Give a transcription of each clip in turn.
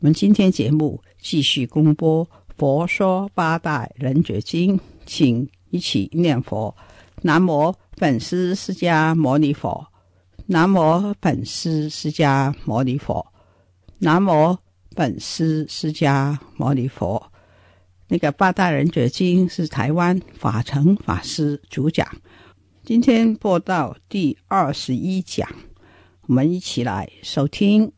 我们今天节目继续公播《佛说八大人觉经》，请一起念佛：南无本师释迦牟尼佛，南无本师释迦牟尼佛，南无本师释迦牟尼佛。那个八大人觉经是台湾法成法师主讲。今天播到第二十一讲，我们一起来收听。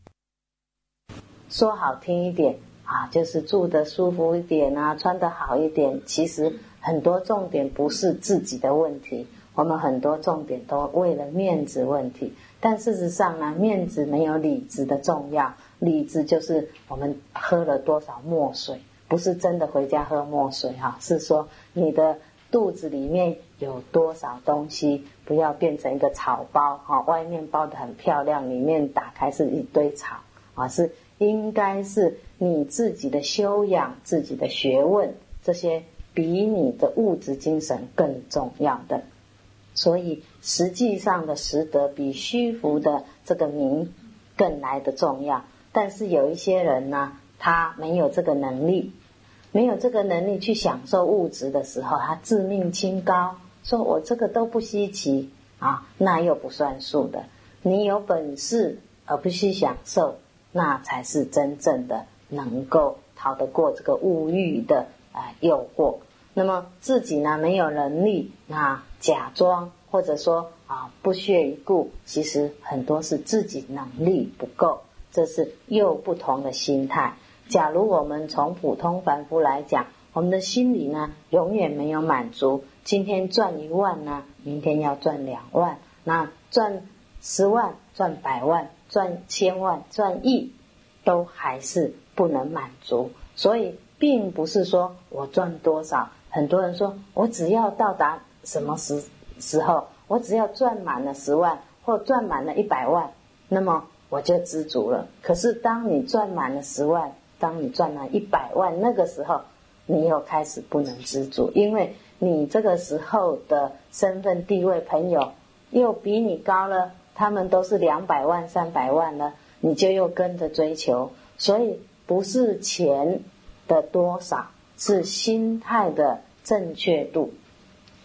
說好聽一點啊，就是住得舒服一點啊，穿得好一點。其實很多重點不是自己的問題，我們很多重點都為了面子問題。但事實上呢，面子沒有裡子的重要，裡子就是我們喝了多少墨水，不是真的回家喝墨水哈，是說你的肚子裡面有多少東西，不要變成一個草包哈，外面包得很漂亮，里面打開是一堆草啊，是。应该是你自己的修养、自己的学问，这些比你的物质精神更重要的。所以实际上的实德比虚浮的这个名更来的重要。但是有一些人呢，他没有这个能力，没有这个能力去享受物质的时候，他自命清高，说我这个都不稀奇啊，那又不算数的。你有本事而不去享受。那才是真正的能够逃得过这个物欲的啊诱惑。那么自己呢没有能力，那假装或者说啊不屑一顾，其实很多是自己能力不够，这是又不同的心态。假如我们从普通凡夫来讲，我们的心裡呢永远没有满足。今天赚一万呢，明天要赚两万，那赚十万、赚百万。赚千万、赚亿，都还是不能满足。所以，并不是说我赚多少。很多人说我只要到达什么时时候，我只要赚满了十万或赚满了一百万，那么我就知足了。可是，当你赚满了十万，当你赚了一百万，那个时候，你又开始不能知足，因为你这个时候的身份地位、朋友又比你高了。他们都是两百万、三百万了，你就又跟着追求，所以不是钱的多少，是心态的正确度。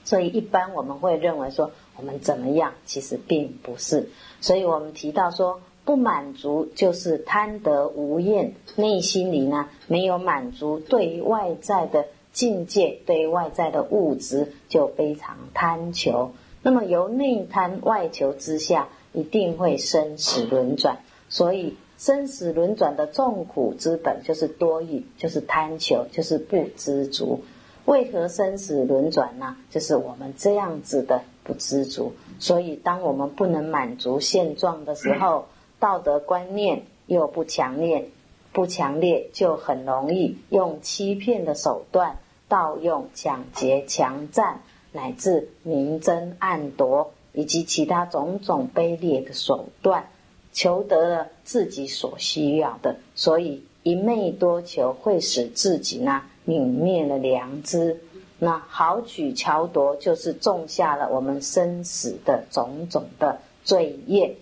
所以一般我们会认为说我们怎么样，其实并不是。所以我们提到说不满足就是贪得无厌，内心里呢没有满足，对于外在的境界，对于外在的物质就非常贪求。那么由内贪外求之下。一定會生死輪轉，所以生死輪轉的眾苦之本就是多欲，就是贪求，就是不知足。為何生死輪轉呢？就是我們這樣子的不知足。所以當我們不能滿足現狀的時候，道德觀念又不強烈，不強烈就很容易用欺騙的手段，盜用、搶劫、強占，乃至明爭暗奪。以及其他种种卑劣的手段，求得了自己所需要的，所以一昧多求会使自己呢泯灭了良知。那豪取巧夺就是种下了我们生死的种种的罪业。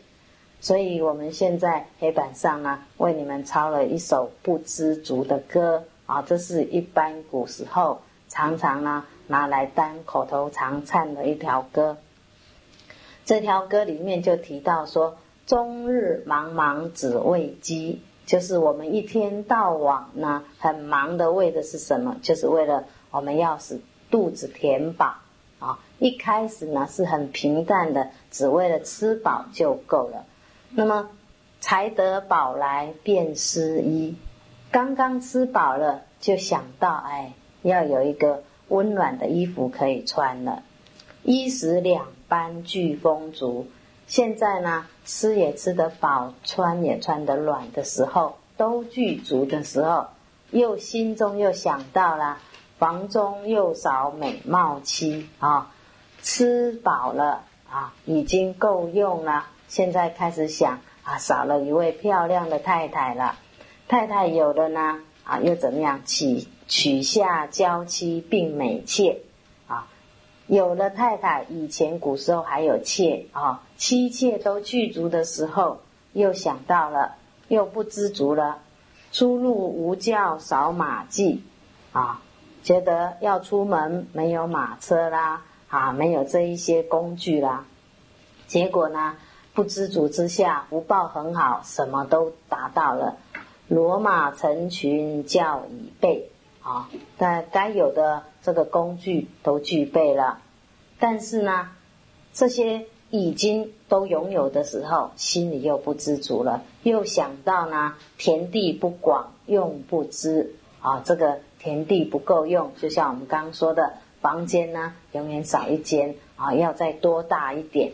所以我们现在黑板上呢为你们抄了一首不知足的歌啊，这是一般古时候常常呢拿来当口头常唱的一条歌。这条歌里面就提到说：“终日茫茫只为饥，就是我们一天到晚呢很忙的为的是什么？就是为了我们要使肚子填饱啊。一开始呢是很平淡的，只为了吃饱就够了。那么才得饱来便失衣，刚刚吃饱了就想到哎，要有一个温暖的衣服可以穿了。衣食两般俱丰足，现在呢吃也吃得饱，穿也穿得暖的时候，都具足的时候，又心中又想到了房中又少美貌妻啊，吃饱了啊，已经够用了，现在开始想啊，少了一位漂亮的太太了，太太有了呢啊，又怎么样？娶娶下娇妻并美妾。有了太太，以前古时候还有妾啊，妻妾都具足的时候，又想到了，又不知足了。出入无轿少马迹啊，觉得要出门没有马车啦，啊，没有这一些工具啦。结果呢，不知足之下，福报很好，什么都达到了，骡马成群，轿已备。啊，但该有的这个工具都具备了，但是呢，这些已经都拥有的时候，心里又不知足了，又想到呢，田地不广，用不知啊，这个田地不够用，就像我们刚刚说的，房间呢永远少一间啊，要再多大一点，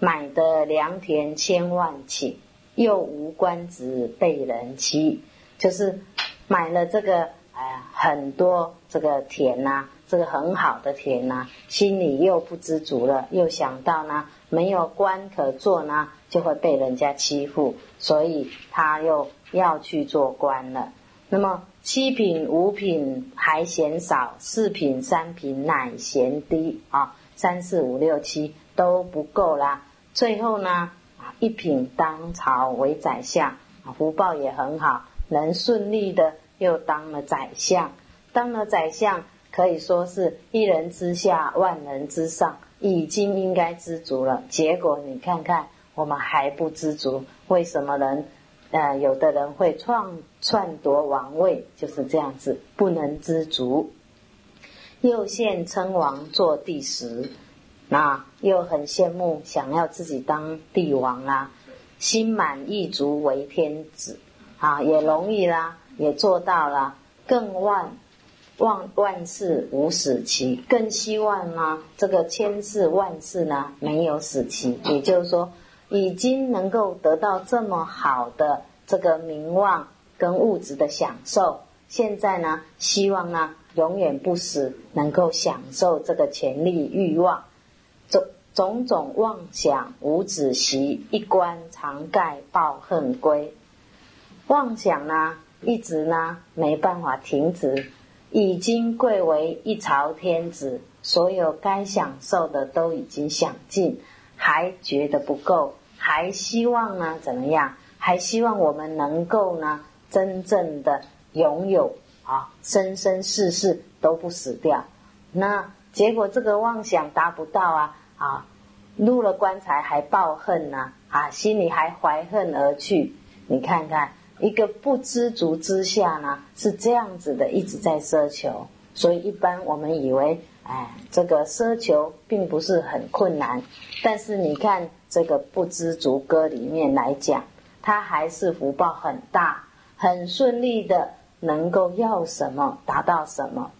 买的良田千万顷，又无官职被人欺，就是买了这个。哎，很多这个田呐，这个很好的田呐，心里又不知足了，又想到呢，没有官可做呢，就会被人家欺负，所以他又要去做官了。那么七品五品还嫌少，四品三品乃嫌低啊，三四五六七都不够啦。最后呢，啊，一品当朝为宰相，福报也很好，能顺利的。又当了宰相，当了宰相可以说是一人之下，万人之上，已经应该知足了。结果你看看，我们还不知足，为什么人？呃，有的人会创篡夺王位，就是这样子，不能知足。又现称王做第十，那又很羡慕，想要自己当帝王啊，心满意足为天子啊，也容易啦。也做到了，更万万万事无死期，更希望呢，这个千事万事呢没有死期。也就是说，已经能够得到这么好的这个名望跟物质的享受，现在呢，希望呢永远不死，能够享受这个权力欲望，种种种妄想无止息，一关常盖报恨归，妄想呢。一直呢没办法停止，已经贵为一朝天子，所有该享受的都已经享尽，还觉得不够，还希望呢怎么样？还希望我们能够呢真正的拥有啊，生生世世都不死掉。那结果这个妄想达不到啊啊，入了棺材还抱恨呢啊，心里还怀恨而去。你看看。一个不知足之下呢，是这样子的，一直在奢求。所以一般我们以为，哎，这个奢求并不是很困难。但是你看这个不知足歌里面来讲，他还是福报很大，很顺利的，能够要什么达到什么。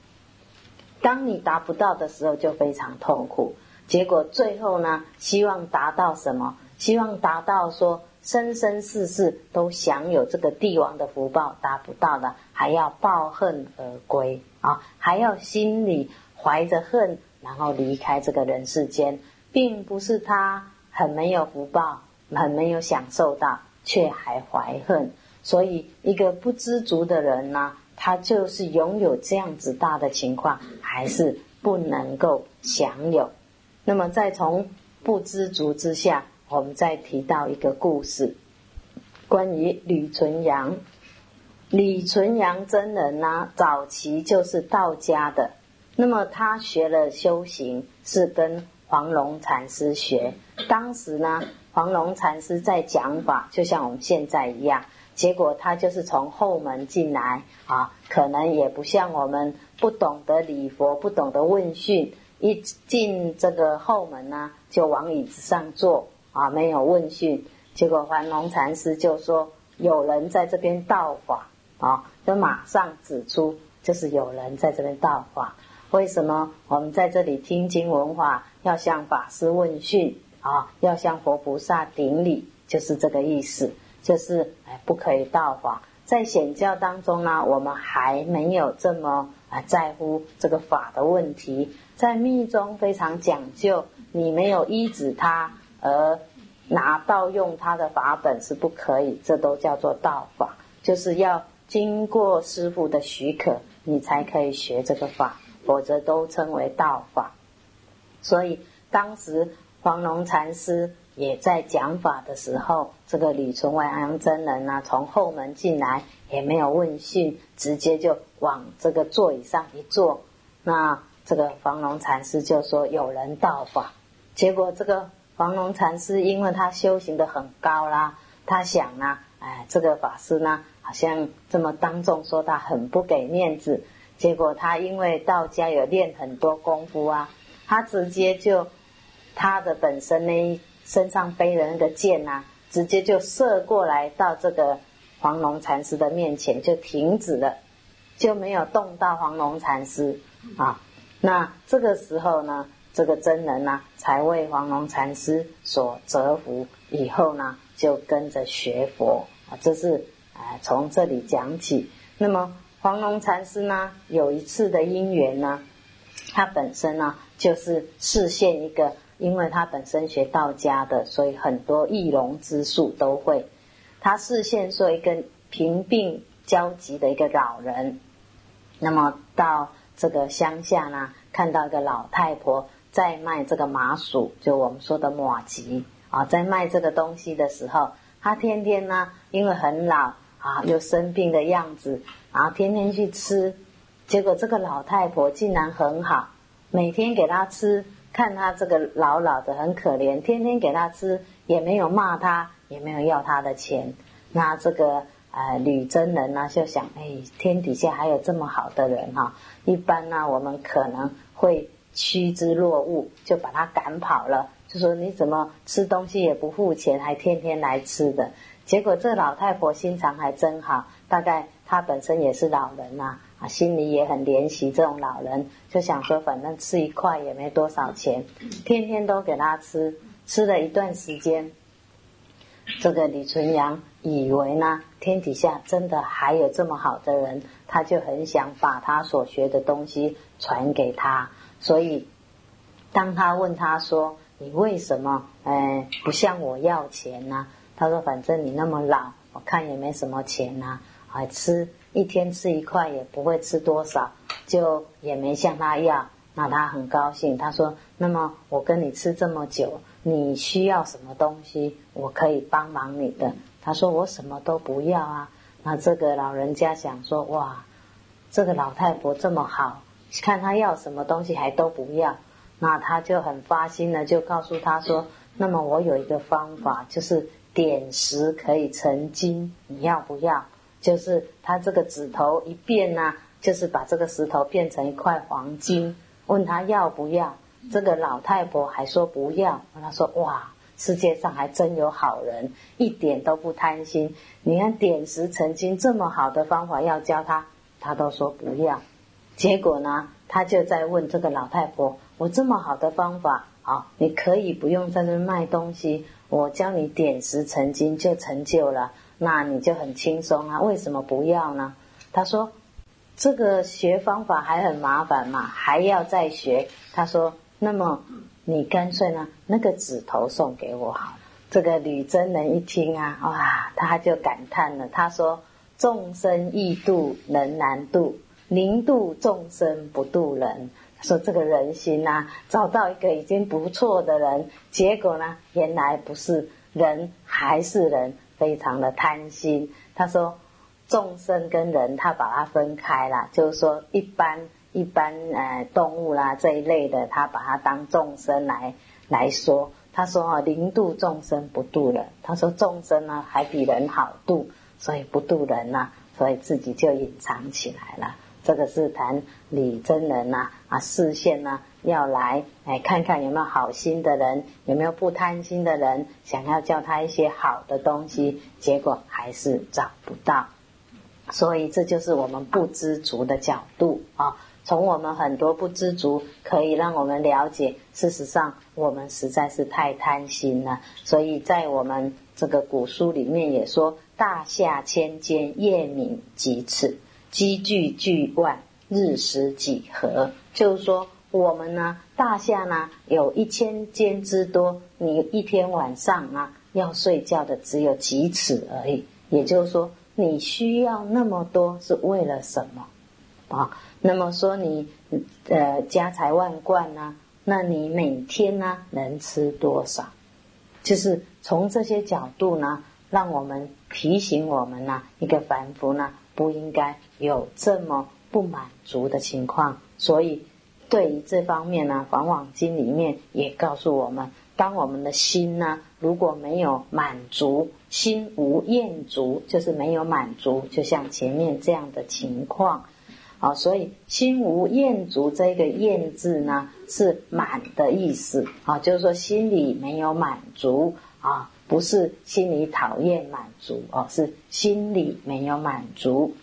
当你达不到的时候，就非常痛苦。结果最后呢，希望达到什么？希望达到说。生生世世都享有这个帝王的福报，达不到的还要抱恨而归啊！还要心里怀着恨，然后离开这个人世间，并不是他很没有福报，很没有享受到，却还怀恨。所以，一个不知足的人呢，他就是拥有这样子大的情况，还是不能够享有。那么，再从不知足之下。我们再提到一个故事，关于李纯阳。李纯阳真人呢，早期就是道家的。那么他学了修行，是跟黄龙禅师学。当时呢，黄龙禅师在讲法，就像我们现在一样，结果他就是从后门进来啊，可能也不像我们不懂得礼佛，不懂得问讯，一进这个后门呢，就往椅子上坐啊，没有问讯。结果黄龙禅师就说有人在这边道法啊，就马上指出，就是有人在这边道法。为什么我们在这里听经闻法，要向法师问讯啊，要向佛菩萨顶礼，就是这个意思。就是哎，不可以道法。在显教当中呢，我们还没有这么啊在乎这个法的问题。在密中非常讲究，你没有依止他而拿到用他的法本是不可以，这都叫做道法。就是要经过师傅的许可，你才可以学这个法，否则都称为道法。所以当时黄龙禅师。也在讲法的时候，这个李存外安真人呢，从后门进来，也没有问讯，直接就往这个座椅上一坐。那这个黄龙禅师就说有人道法，结果这个黄龙禅师因为他修行的很高啦，他想呢，哎，这个法师呢，好像这么当众说他很不给面子。结果他因为道家有练很多功夫啊，他直接就他的本身呢。身上背的那个剑呐，直接就射过来到这个黄龙禅师的面前，就停止了，就没有动到黄龙禅师啊。那这个时候呢，这个真人呢，才为黄龙禅师所折服，以后呢，就跟着学佛啊。这是啊，从这里讲起。那么黄龙禅师呢，有一次的因缘呢，他本身呢，就是视现一个。因为他本身学道家的，所以很多易容之术都会。他视线说一个贫病交集的一个老人，那么到这个乡下呢，看到一个老太婆在卖这个麻薯，就我们说的马吉啊，在卖这个东西的时候，他天天呢，因为很老啊，又生病的样子，然后天天去吃，结果这个老太婆竟然很好，每天给他吃。看他这个老老的很可怜，天天给他吃，也没有骂他，也没有要他的钱。那这个呃吕真人呢，就想，哎，天底下还有这么好的人哈。一般呢，我们可能会趋之若鹜，就把他赶跑了。就说你怎么吃东西也不付钱，还天天来吃的。结果这老太婆心肠还真好，大概她本身也是老人呐。啊，心里也很怜惜这种老人，就想说，反正吃一块也没多少钱，天天都给他吃。吃了一段时间，这个李纯阳以为呢，天底下真的还有这么好的人，他就很想把他所学的东西传给他。所以，当他问他说：“你为什么哎不向我要钱呢？”他说：“反正你那么老，我看也没什么钱呐，还吃。”一天吃一块也不会吃多少，就也没向他要，那他很高兴。他说：“那么我跟你吃这么久，你需要什么东西，我可以帮忙你的。”他说：“我什么都不要啊。”那这个老人家想说：“哇，这个老太婆这么好，看他要什么东西还都不要。”那他就很发心的就告诉他说：“那么我有一个方法，就是点石可以成金，你要不要？”就是他这个指头一变呢，就是把这个石头变成一块黄金。问他要不要？这个老太婆还说不要。他说：“哇，世界上还真有好人，一点都不贪心。你看点石成金这么好的方法要教他，他都说不要。结果呢，他就在问这个老太婆：我这么好的方法，啊，你可以不用在那卖东西，我教你点石成金就成就了。”那你就很轻松啊？为什么不要呢？他说：“这个学方法还很麻烦嘛，还要再学。”他说：“那么你干脆呢，那个指头送给我好了。”这个吕真人一听啊，哇，他就感叹了。他说：“众生易度人难度，宁度众生不度人。”他说：“这个人心呐，找到一个已经不错的人，结果呢，原来不是人，还是人。”非常的贪心，他说众生跟人，他把它分开了，就是说一般一般呃动物啦这一类的，他把它当众生来来说。他说啊，零度众生不度人，他说众生呢还比人好度。所以不渡人呐，所以自己就隐藏起来了。这个是谈李真人呐啊，视线呐要来哎看看有没有好心的人，有没有不贪心的人，想要教他一些好的东西，结果还是找不到。所以这就是我们不知足的角度啊。从我们很多不知足，可以让我们了解，事实上我们实在是太贪心了。所以在我们这个古书里面也说：“大夏千间，夜敏几尺，积聚聚万，日食几何。”就是说，我们呢，大夏呢，有一千间之多，你一天晚上啊，要睡觉的只有几尺而已。也就是说，你需要那么多是为了什么啊？那么说你呃家财万贯呢？那你每天呢能吃多少？就是从这些角度呢，让我们提醒我们呢，一个凡夫呢不应该有这么不满足的情况。所以对于这方面呢，《法网经》里面也告诉我们，当我们的心呢如果没有满足，心无厌足，就是没有满足，就像前面这样的情况。好，所以心无厌足这个厌字呢，是满的意思啊，就是说心里没有满足啊，不是心里讨厌满足哦，是心里没有满足。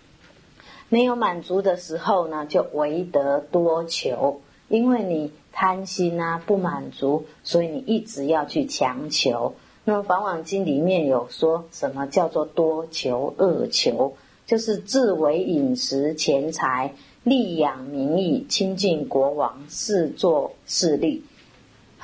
没有满足的时候呢，就唯得多求，因为你贪心啊，不满足，所以你一直要去强求。那么《法网经》里面有说什么叫做多求、恶求？就是自为饮食、钱财、利养民意、亲近国王、事作势力、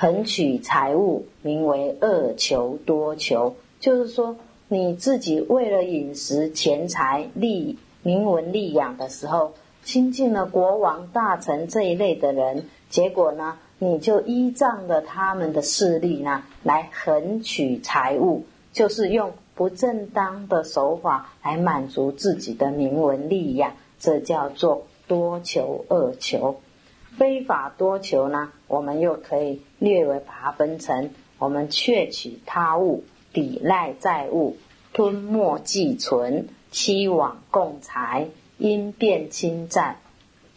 横取财物，名为恶求多求。就是说，你自己为了饮食、钱财、利名闻利养的时候，亲近了国王、大臣这一类的人，结果呢，你就依仗着他们的势力呢，来横取财物，就是用。不正当的手法来满足自己的名闻利养，这叫做多求恶求。非法多求呢，我们又可以略微把它分成：我们窃取他物、抵赖债务、吞没寄存、欺罔共财、因变侵占、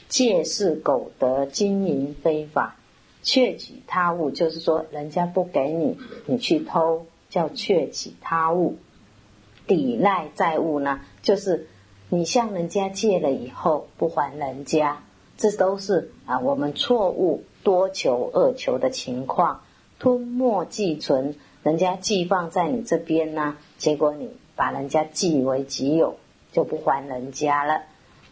借势苟得、经营非法。窃取他物就是说，人家不给你，你去偷，叫窃取他物。抵赖债务呢，就是你向人家借了以后不还人家，这都是啊我们错误多求恶求的情况。吞没寄存，人家寄放在你这边呢，结果你把人家据为己有，就不还人家了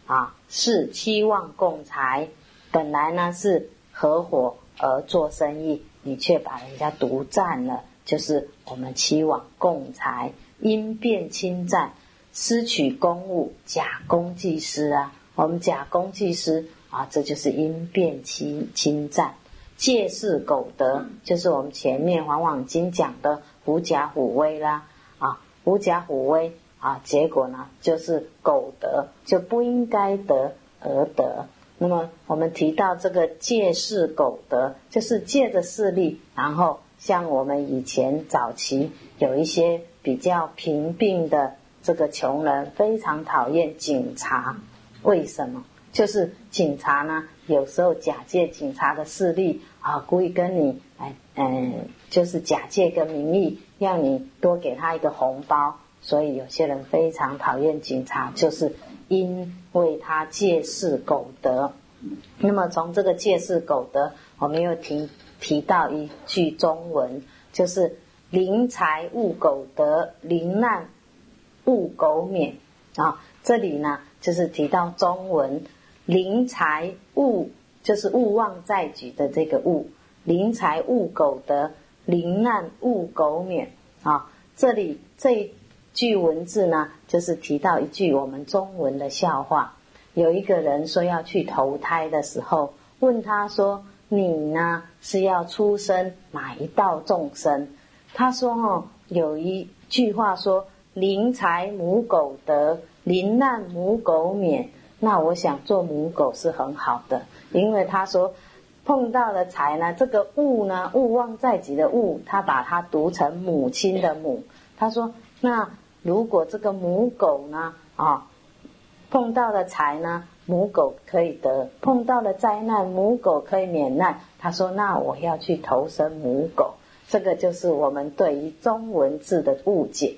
啊。是期望共财，本来呢是合伙而做生意，你却把人家独占了，就是我们期望共财。因变侵占，私取公物，假公济私啊！我们假公济私啊，这就是因变侵侵占。借势苟得，就是我们前面《往往经》讲的狐假虎威啦啊，狐假虎威啊，结果呢就是苟得，就不应该得而得。那么我们提到这个借势苟得，就是借着势力，然后像我们以前早期有一些。比较贫病的这个穷人非常讨厌警察，为什么？就是警察呢，有时候假借警察的势力啊，故意跟你哎嗯，就是假借个名义，让你多给他一个红包。所以有些人非常讨厌警察，就是因为他借势苟得。那么从这个借势苟得，我们又提提到一句中文，就是。临财勿苟得，临难勿苟免啊！这里呢，就是提到中文，临财勿就是勿忘在举的这个勿，临财勿苟得，临难勿苟免啊！这里这一句文字呢，就是提到一句我们中文的笑话。有一个人说要去投胎的时候，问他说：“你呢是要出生哪一道众生？”他说：“哦，有一句话说‘临财母狗得，临难母狗免’。那我想做母狗是很好的，因为他说碰到了财呢，这个物呢，勿忘在己的物，他把它读成母亲的母。他说：那如果这个母狗呢，啊，碰到了财呢，母狗可以得；碰到了灾难，母狗可以免难。他说：“那我要去投生母狗。”这个就是我们对于中文字的误解。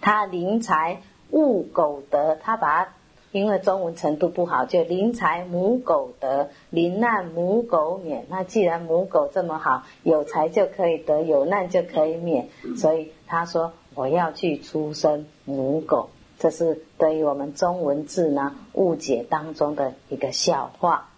他临财物狗得，他把因为中文程度不好，就临财母狗得，临难母狗免。那既然母狗这么好，有财就可以得，有难就可以免，所以他说我要去出生母狗。这是对于我们中文字呢误解当中的一个笑话。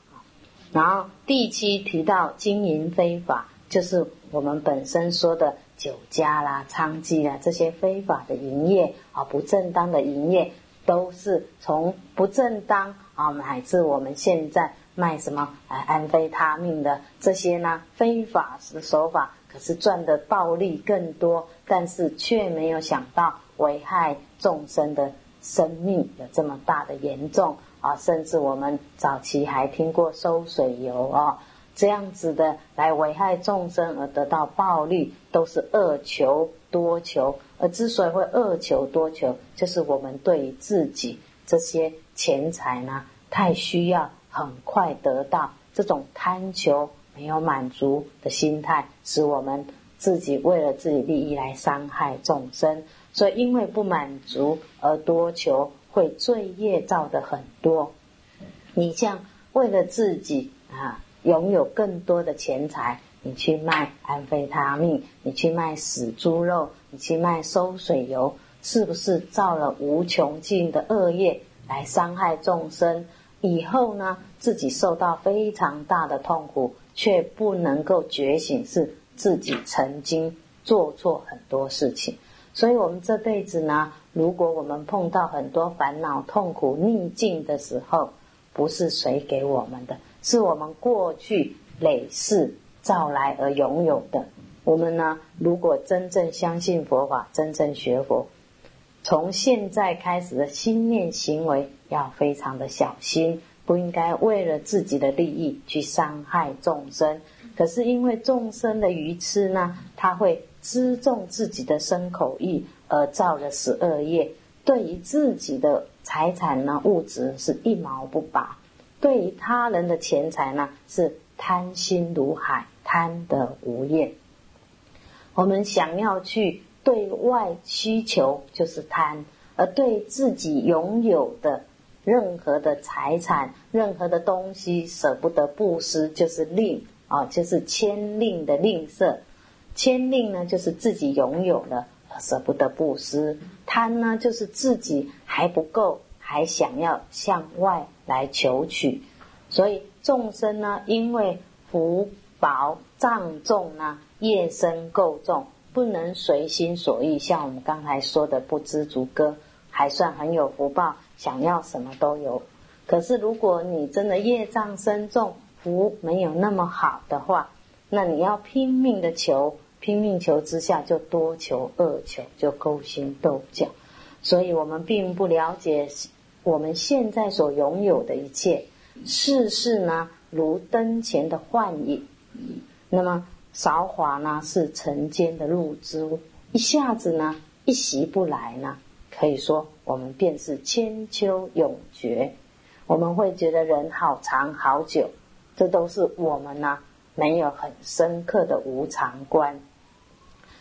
然后第七提到经营非法，就是我们本身说的。酒家啦、娼妓啦，这些非法的营业啊、不正当的营业，都是从不正当啊，乃至我们现在卖什么啊安非他命的这些呢，非法的手法，可是赚的暴利更多，但是却没有想到危害众生的生命有这么大的严重啊，甚至我们早期还听过收水油啊。这样子的来危害众生而得到暴利，都是恶求多求。而之所以会恶求多求，就是我们对于自己这些钱财呢，太需要很快得到，这种贪求没有满足的心态，使我们自己为了自己利益来伤害众生。所以因为不满足而多求，会罪业造的很多。你像为了自己啊。拥有更多的钱财，你去卖安非他命，你去卖死猪肉，你去卖收水油，是不是造了无穷尽的恶业来伤害众生？以后呢，自己受到非常大的痛苦，却不能够觉醒，是自己曾经做错很多事情。所以，我们这辈子呢，如果我们碰到很多烦恼、痛苦、逆境的时候，不是谁给我们的。是我们过去累世造来而拥有的。我们呢，如果真正相信佛法，真正学佛，从现在开始的心念行为要非常的小心，不应该为了自己的利益去伤害众生。可是因为众生的愚痴呢，他会知重自己的身口意而造了十二业，对于自己的财产呢物质是一毛不拔。对于他人的钱财呢，是贪心如海，贪得无厌。我们想要去对外需求，就是贪；而对自己拥有的任何的财产、任何的东西，舍不得布施，就是吝啊，就是谦吝的吝啬。谦吝呢，就是自己拥有了，舍不得布施；贪呢，就是自己还不够。还想要向外来求取，所以众生呢，因为福薄障重呢，业深够重，不能随心所欲。像我们刚才说的不知足歌，还算很有福报，想要什么都有。可是如果你真的业障深重，福没有那么好的话，那你要拼命的求，拼命求之下就多求恶求，就勾心斗角。所以我们并不了解。我们现在所拥有的一切，世事呢，如灯前的幻影；那么韶华呢，是晨间的露珠，一下子呢，一袭不来呢。可以说，我们便是千秋永绝。我们会觉得人好长好久，这都是我们呢没有很深刻的无常观。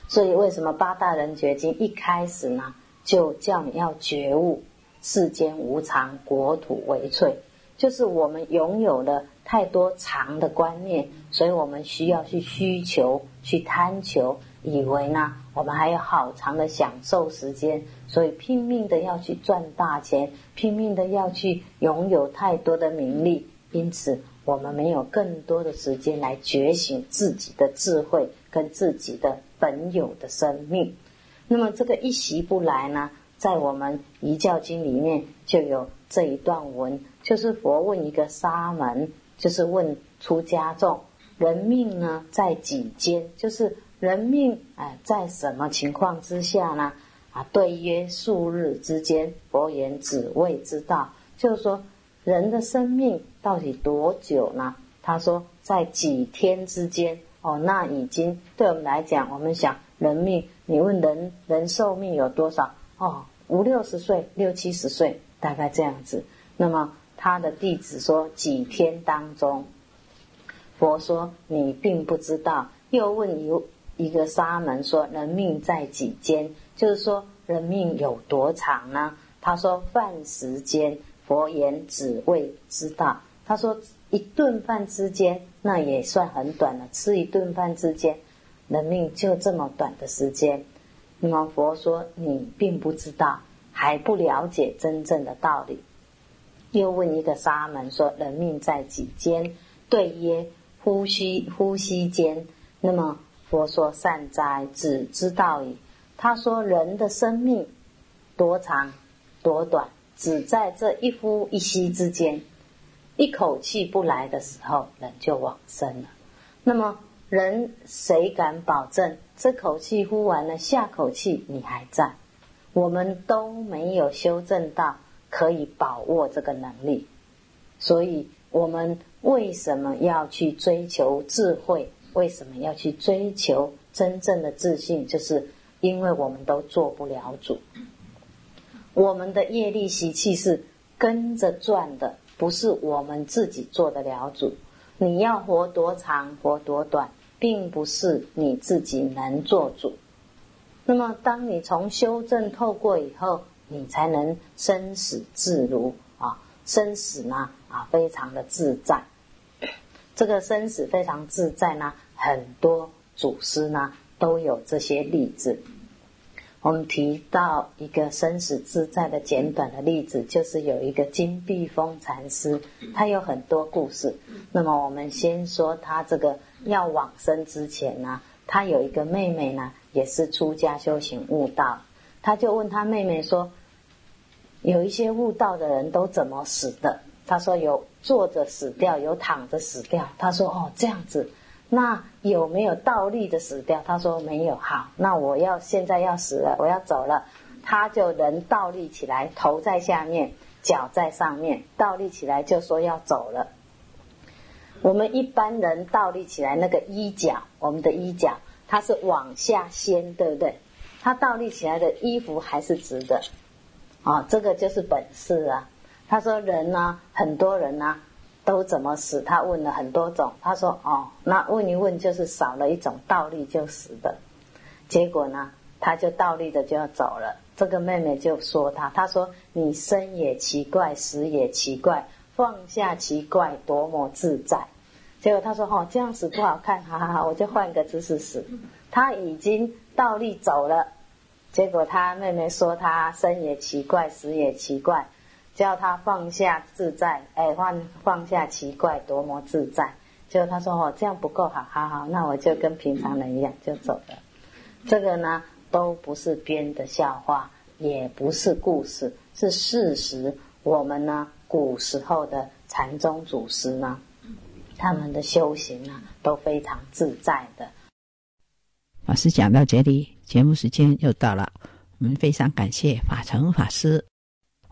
所以，为什么八大人觉经一开始呢，就叫你要觉悟？世间无常，国土为脆，就是我们拥有了太多长的观念，所以我们需要去需求、去贪求，以为呢我们还有好长的享受时间，所以拼命的要去赚大钱，拼命的要去拥有太多的名利，因此我们没有更多的时间来觉醒自己的智慧跟自己的本有的生命。那么这个一习不来呢？在我们遗教经里面就有这一段文，就是佛问一个沙门，就是问出家众，人命呢在几间？就是人命哎在什么情况之下呢？啊，对曰数日之间。佛言只未之道，就是说人的生命到底多久呢？他说在几天之间。哦，那已经对我们来讲，我们想人命，你问人人寿命有多少？哦，五六十岁、六七十岁，大概这样子。那么他的弟子说几天当中，佛说你并不知道。又问一一个沙门说人命在几间？就是说人命有多长呢？他说饭时间，佛言只为知道。他说一顿饭之间，那也算很短了。吃一顿饭之间，人命就这么短的时间。那么佛说你并不知道，还不了解真正的道理。又问一个沙门说人命在几间？对曰呼吸呼吸间。那么佛说善哉，子知道矣。他说人的生命多长多短，只在这一呼一吸之间。一口气不来的时候，人就往生了。那么人谁敢保证这口气呼完了，下口气你还在？我们都没有修正到可以把握这个能力。所以，我们为什么要去追求智慧？为什么要去追求真正的自信？就是因为我们都做不了主，我们的业力习气是跟着转的。不是我们自己做得了主，你要活多长活多短，并不是你自己能做主。那么，当你从修正透过以后，你才能生死自如啊！生死呢啊，非常的自在。这个生死非常自在呢，很多祖师呢都有这些例子。我们提到一个生死自在的简短的例子，就是有一个金碧峰禅师，他有很多故事。那么我们先说他这个要往生之前呢，他有一个妹妹呢，也是出家修行悟道，他就问他妹妹说：“有一些悟道的人都怎么死的？”他说：“有坐着死掉，有躺着死掉。”他说：“哦，这样子。”那有没有倒立的死掉？他说没有。好，那我要现在要死了，我要走了。他就人倒立起来，头在下面，脚在上面，倒立起来就说要走了。我们一般人倒立起来，那个衣角，我们的衣角，它是往下掀，对不对？他倒立起来的衣服还是直的。啊，这个就是本事啊。他说人呢，很多人呢。都怎么死？他问了很多种。他说：“哦，那问一问就是少了一种倒立就死的。结果呢，他就倒立的就要走了。这个妹妹就说他：他说你生也奇怪，死也奇怪，放下奇怪，多么自在。结果他说：哦，这样死不好看，哈哈哈，我就换个姿势死。他已经倒立走了。结果他妹妹说他生也奇怪，死也奇怪。”叫他放下自在，哎，放放下奇怪，多么自在！结果他说：“哦，这样不够好，好好，那我就跟平常人一样就走了。”这个呢，都不是编的笑话，也不是故事，是事实。我们呢，古时候的禅宗祖师呢，他们的修行呢，都非常自在的。法师讲到这里，节目时间又到了，我们非常感谢法成法师。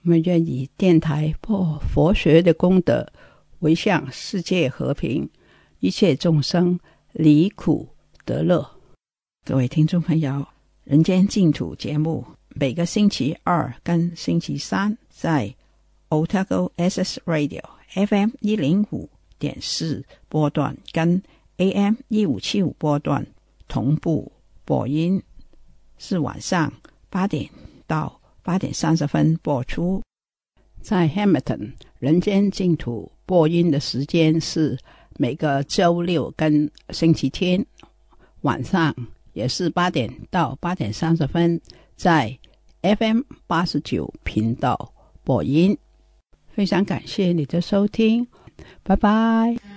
我们愿以电台播佛学的功德，为向世界和平，一切众生离苦得乐。各位听众朋友，《人间净土》节目每个星期二跟星期三在 Otago SS Radio FM 一零五点四波段跟 AM 一五七五波段同步播音，是晚上八点到。八点三十分播出，在 Hamilton 人间净土播音的时间是每个周六跟星期天晚上，也是八点到八点三十分，在 FM 八十九频道播音。非常感谢你的收听，拜拜。